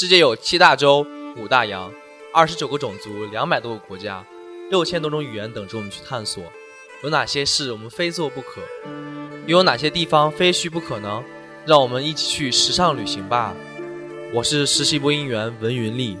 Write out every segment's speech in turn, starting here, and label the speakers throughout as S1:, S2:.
S1: 世界有七大洲、五大洋、二十九个种族、两百多个国家、六千多种语言等着我们去探索。有哪些事我们非做不可？又有哪些地方非去不可呢？让我们一起去时尚旅行吧！我是实习播音员文云丽，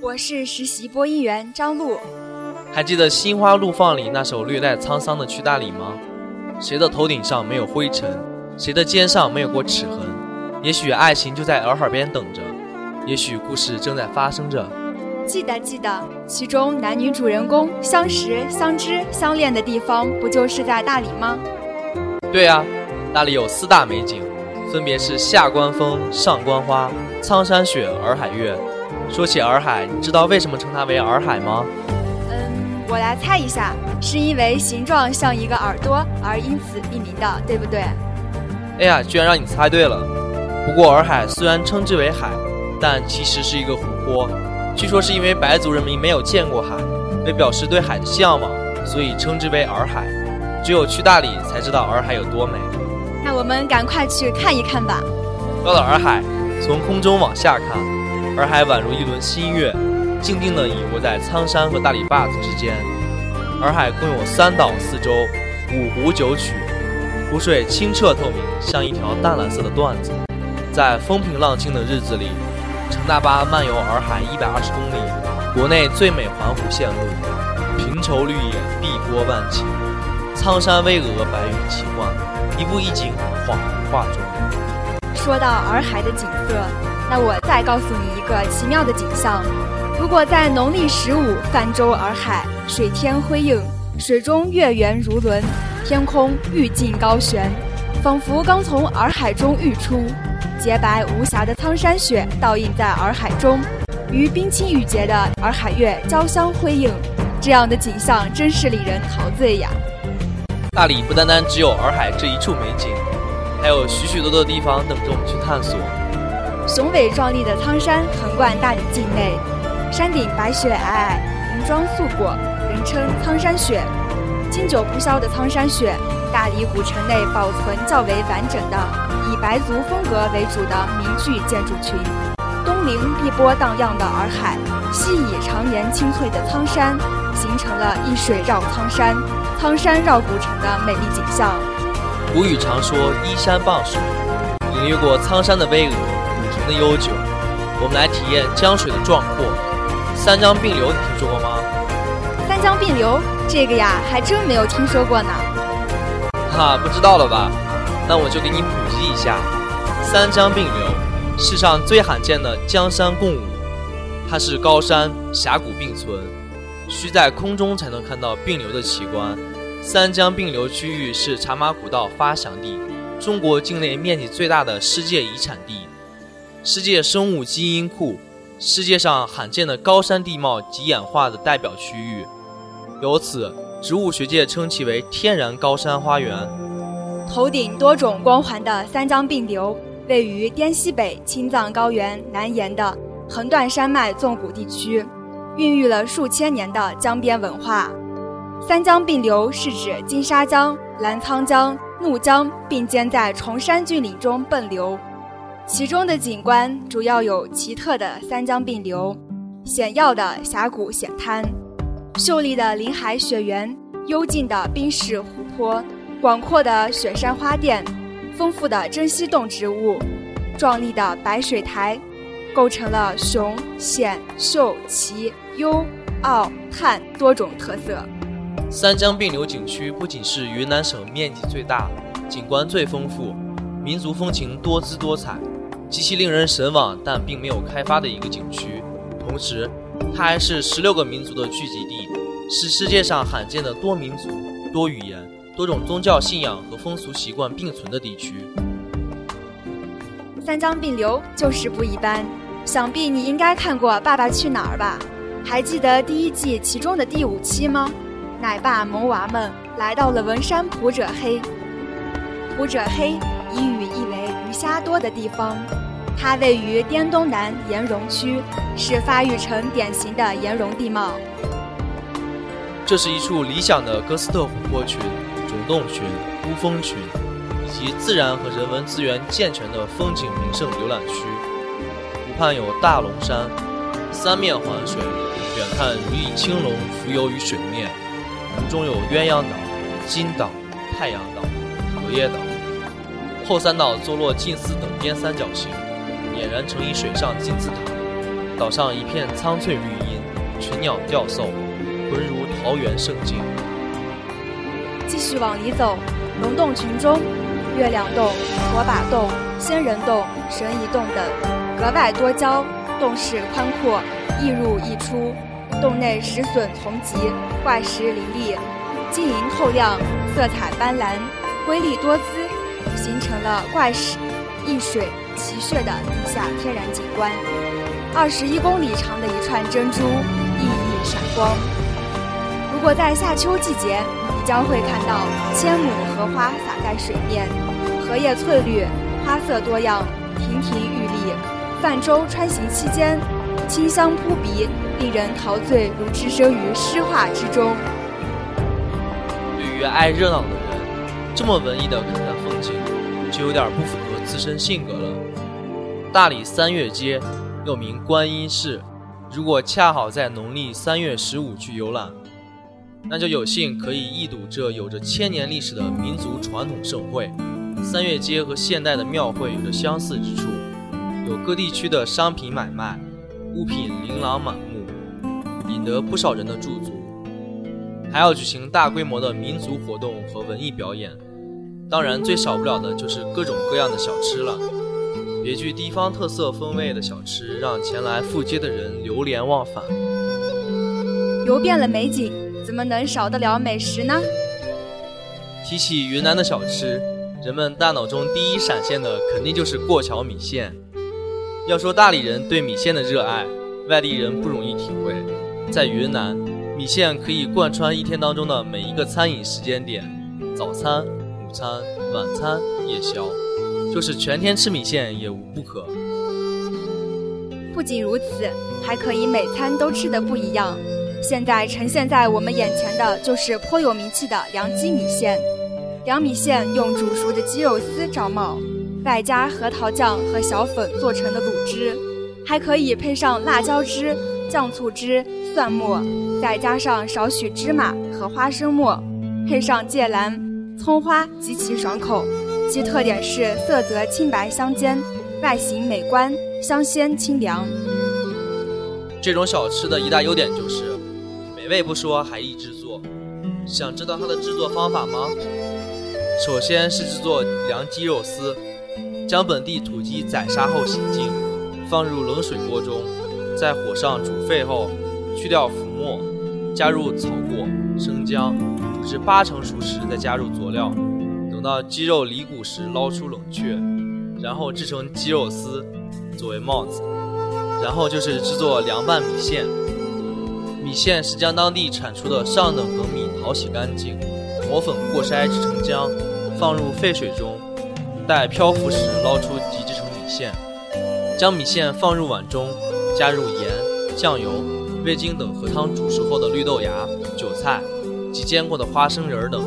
S2: 我是实习播音员张璐。
S1: 还记得《心花怒放》里那首略带沧桑的《去大理》吗？谁的头顶上没有灰尘？谁的肩上没有过齿痕？也许爱情就在洱海边等着。也许故事正在发生着，
S2: 记得记得，其中男女主人公相识、相知、相恋的地方，不就是在大理吗？
S1: 对啊，大理有四大美景，分别是下关风、上关花、苍山雪、洱海月。说起洱海，你知道为什么称它为洱海吗？
S2: 嗯，我来猜一下，是因为形状像一个耳朵而因此命名的，对不对？
S1: 哎呀，居然让你猜对了！不过洱海虽然称之为海。但其实是一个湖泊，据说是因为白族人民没有见过海，为表示对海的向往，所以称之为洱海。只有去大理才知道洱海有多美。
S2: 那我们赶快去看一看吧。
S1: 到了洱海，从空中往下看，洱海宛如一轮新月，静静地隐卧在苍山和大理坝子之间。洱海共有三岛四周，五湖九曲，湖水清澈透明，像一条淡蓝色的缎子。在风平浪静的日子里。乘大巴漫游洱海一百二十公里，国内最美环湖线路，平畴绿野，碧波万顷，苍山巍峨，白云奇幻，一步一景，恍如画中。
S2: 说到洱海的景色，那我再告诉你一个奇妙的景象：如果在农历十五泛舟洱海，水天辉映，水中月圆如轮，天空玉镜高悬，仿佛刚从洱海中浴出。洁白无瑕的苍山雪倒映在洱海中，与冰清玉洁的洱海月交相辉映，这样的景象真是令人陶醉呀！
S1: 大理不单单只有洱海这一处美景，还有许许多多的地方等着我们去探索。
S2: 雄伟壮丽的苍山横贯大理境内，山顶白雪皑皑，银装素裹，人称苍山雪。经久不消的苍山雪，大理古城内保存较为完整的。以白族风格为主的民居建筑群，东临碧波荡漾的洱海，西倚常年青翠的苍山，形成了一水绕苍山，苍山绕古城的美丽景象。
S1: 古语常说依山傍水，领略过苍山的巍峨，古城的悠久，我们来体验江水的壮阔。三江并流，你听说过吗？
S2: 江并流，这个呀，还真没有听说过呢。
S1: 哈，不知道了吧？那我就给你普及一下，三江并流，世上最罕见的江山共舞，它是高山峡谷并存，需在空中才能看到并流的奇观。三江并流区域是茶马古道发祥地，中国境内面积最大的世界遗产地，世界生物基因库，世界上罕见的高山地貌及演化的代表区域，由此植物学界称其为天然高山花园。
S2: 头顶多种光环的三江并流，位于滇西北青藏高原南沿的横断山脉纵谷地区，孕育了数千年的江边文化。三江并流是指金沙江、澜沧江、怒江并肩在崇山峻岭中奔流，其中的景观主要有奇特的三江并流、险要的峡谷险滩、秀丽的林海雪原、幽静的冰石湖泊。广阔的雪山花店，丰富的珍稀动植物，壮丽的白水台，构成了雄险秀奇幽奥汉多种特色。
S1: 三江并流景区不仅是云南省面积最大、景观最丰富、民族风情多姿多彩、极其令人神往但并没有开发的一个景区，同时，它还是十六个民族的聚集地，是世界上罕见的多民族、多语言。多种宗教信仰和风俗习惯并存的地区，
S2: 三江并流就是不一般。想必你应该看过《爸爸去哪儿》吧？还记得第一季其中的第五期吗？奶爸萌娃们来到了文山普者黑。普者黑以语意为鱼虾多的地方，它位于滇东南岩溶区，是发育成典型的岩溶地貌。
S1: 这是一处理想的哥斯特湖泊群。主洞群、孤峰群，以及自然和人文资源健全的风景名胜浏览区。湖畔有大龙山，三面环水，远看如一青龙浮游于水面。湖中有鸳鸯岛、金岛、太阳岛、荷叶岛。后三岛坐落近似等边三角形，俨然成一水上金字塔。岛上一片苍翠绿荫，群鸟吊叟，浑如桃源胜境。
S2: 继续往里走，龙洞群中，月亮洞、火把洞、仙人洞、神移洞等格外多娇，洞室宽阔，易入易出。洞内石笋丛集，怪石林立，晶莹透亮，色彩斑斓，瑰丽多姿，形成了怪石一水奇穴的地下天然景观。二十一公里长的一串珍珠，熠熠闪光。如果在夏秋季节，你将会看到千亩荷花洒在水面，荷叶翠绿，花色多样，亭亭玉立。泛舟穿行期间，清香扑鼻，令人陶醉，如置身于诗画之中。
S1: 对于爱热闹的人，这么文艺的看看风景，就有点不符合自身性格了。大理三月街，又名观音寺，如果恰好在农历三月十五去游览，那就有幸可以一睹这有着千年历史的民族传统盛会。三月街和现代的庙会有着相似之处，有各地区的商品买卖，物品琳琅满目，引得不少人的驻足。还要举行大规模的民族活动和文艺表演，当然最少不了的就是各种各样的小吃了。别具地方特色风味的小吃，让前来赴街的人流连忘返。
S2: 游遍了美景，怎么能少得了美食呢？
S1: 提起云南的小吃，人们大脑中第一闪现的肯定就是过桥米线。要说大理人对米线的热爱，外地人不容易体会。在云南，米线可以贯穿一天当中的每一个餐饮时间点：早餐、午餐、晚餐、夜宵，就是全天吃米线也无不可。
S2: 不仅如此，还可以每餐都吃得不一样。现在呈现在我们眼前的就是颇有名气的凉鸡米线。凉米线用煮熟的鸡肉丝着冒，外加核桃酱和小粉做成的卤汁，还可以配上辣椒汁、酱醋汁、蒜末，再加上少许芝麻和花生末，配上芥蓝、葱花，极其爽口。其特点是色泽清白相间，外形美观，香鲜清凉。
S1: 这种小吃的一大优点就是美味不说，还易制作。想知道它的制作方法吗？首先是制作凉鸡肉丝，将本地土鸡宰杀后洗净，放入冷水锅中，在火上煮沸后，去掉浮沫，加入草果、生姜，至八成熟时再加入佐料，等到鸡肉离骨时捞出冷却，然后制成鸡肉丝作为帽子。然后就是制作凉拌米线，米线是将当地产出的上等粳米淘洗干净，磨粉过筛制成浆，放入沸水中，待漂浮时捞出即制成米线。将米线放入碗中，加入盐、酱油、味精等和汤煮熟后的绿豆芽、韭菜及煎过的花生仁等，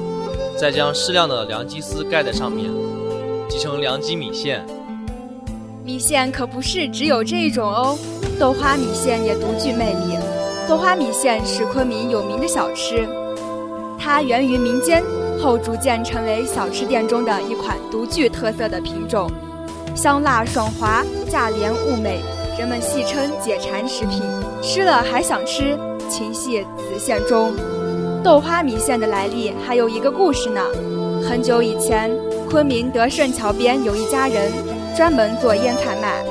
S1: 再将适量的凉鸡丝盖在上面，即成凉鸡米线。
S2: 米线可不是只有这一种哦，豆花米线也独具魅力。豆花米线是昆明有名的小吃，它源于民间，后逐渐成为小吃店中的一款独具特色的品种，香辣爽滑，价廉物美，人们戏称解馋食品，吃了还想吃，情系此线中。豆花米线的来历还有一个故事呢，很久以前，昆明德胜桥边有一家人。专门做腌菜卖，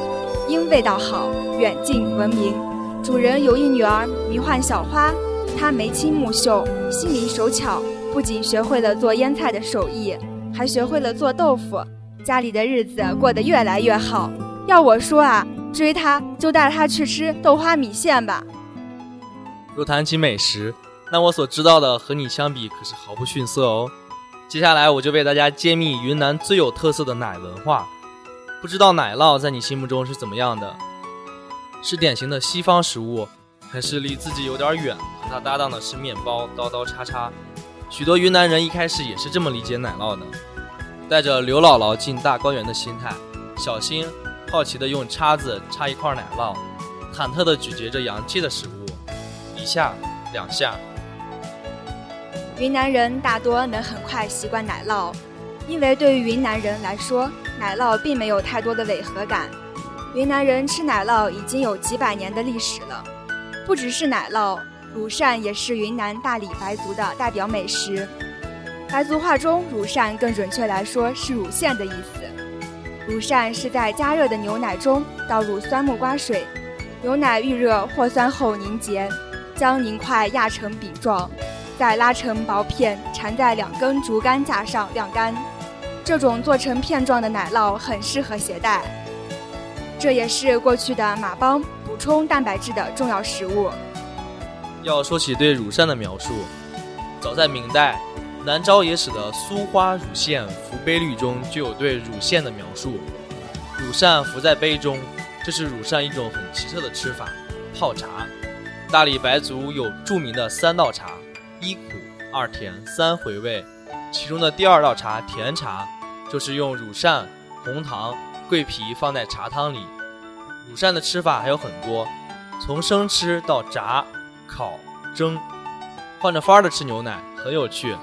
S2: 因味道好，远近闻名。主人有一女儿，名唤小花。她眉清目秀，心灵手巧，不仅学会了做腌菜的手艺，还学会了做豆腐。家里的日子过得越来越好。要我说啊，追她就带她去吃豆花米线吧。
S1: 若谈起美食，那我所知道的和你相比可是毫不逊色哦。接下来我就为大家揭秘云南最有特色的奶文化。不知道奶酪在你心目中是怎么样的？是典型的西方食物，还是离自己有点远？和它搭档的是面包，刀刀叉叉。许多云南人一开始也是这么理解奶酪的，带着刘姥姥进大观园的心态，小心好奇地用叉子插一块奶酪，忐忑地咀嚼着洋气的食物，一下两下。
S2: 云南人大多能很快习惯奶酪，因为对于云南人来说，奶酪并没有太多的违和感。云南人吃奶酪已经有几百年的历史了，不只是奶酪，乳扇也是云南大理白族的代表美食。白族话中，乳扇更准确来说是乳腺的意思。乳扇是在加热的牛奶中倒入酸木瓜水，牛奶遇热或酸后凝结，将凝块压成饼状。再拉成薄片，缠在两根竹竿架上晾干。这种做成片状的奶酪很适合携带，这也是过去的马帮补充蛋白质的重要食物。
S1: 要说起对乳扇的描述，早在明代南诏野史的《苏花乳腺浮杯律》中就有对乳腺的描述：乳扇浮在杯中，这是乳扇一种很奇特的吃法——泡茶。大理白族有著名的三道茶。一苦二甜三回味，其中的第二道茶甜茶，就是用乳扇、红糖、桂皮放在茶汤里。乳扇的吃法还有很多，从生吃到炸、烤、蒸，换着法儿的吃牛奶，很有趣。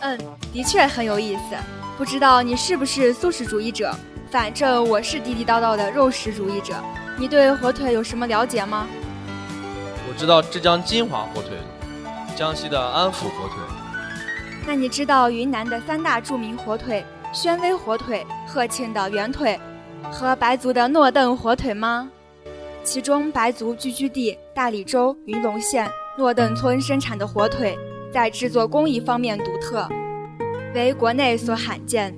S2: 嗯，的确很有意思。不知道你是不是素食主义者？反正我是地地道道的肉食主义者。你对火腿有什么了解吗？
S1: 我知道浙江金华火腿。江西的安福火腿，
S2: 那你知道云南的三大著名火腿——宣威火腿、鹤庆的圆腿和白族的诺邓火腿吗？其中，白族聚居地大理州云龙县诺邓村生产的火腿，在制作工艺方面独特，为国内所罕见。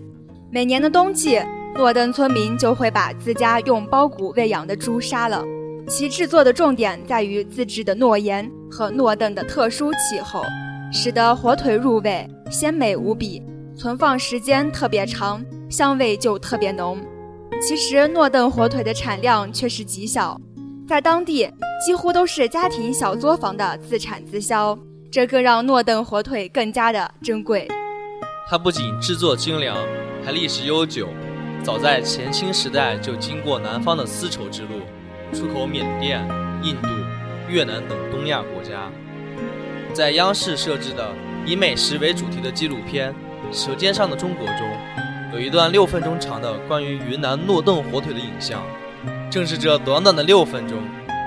S2: 每年的冬季，诺邓村民就会把自家用包谷喂养的猪杀了。其制作的重点在于自制的诺盐和诺邓的特殊气候，使得火腿入味鲜美无比，存放时间特别长，香味就特别浓。其实诺邓火腿的产量却是极小，在当地几乎都是家庭小作坊的自产自销，这更让诺邓火腿更加的珍贵。
S1: 它不仅制作精良，还历史悠久，早在前清时代就经过南方的丝绸之路。出口缅甸、印度、越南等东亚国家，在央视设置的以美食为主题的纪录片《舌尖上的中国》中，有一段六分钟长的关于云南诺顿火腿的影像。正是这短短的六分钟，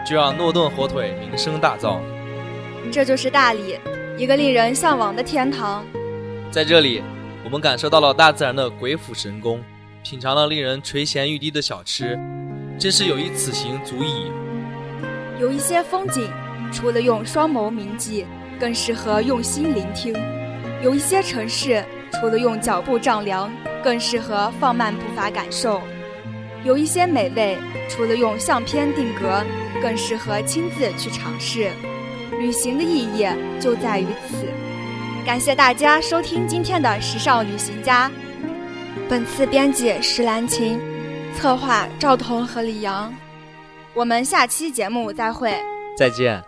S1: 就让诺顿火腿名声大噪。
S2: 这就是大理，一个令人向往的天堂。
S1: 在这里，我们感受到了大自然的鬼斧神工，品尝了令人垂涎欲滴的小吃。真是有一此行足矣。
S2: 有一些风景，除了用双眸铭记，更适合用心聆听；有一些城市，除了用脚步丈量，更适合放慢步伐感受；有一些美味，除了用相片定格，更适合亲自去尝试。旅行的意义就在于此。感谢大家收听今天的《时尚旅行家》，本次编辑石兰琴。策划赵彤和李阳，我们下期节目再会，
S1: 再见。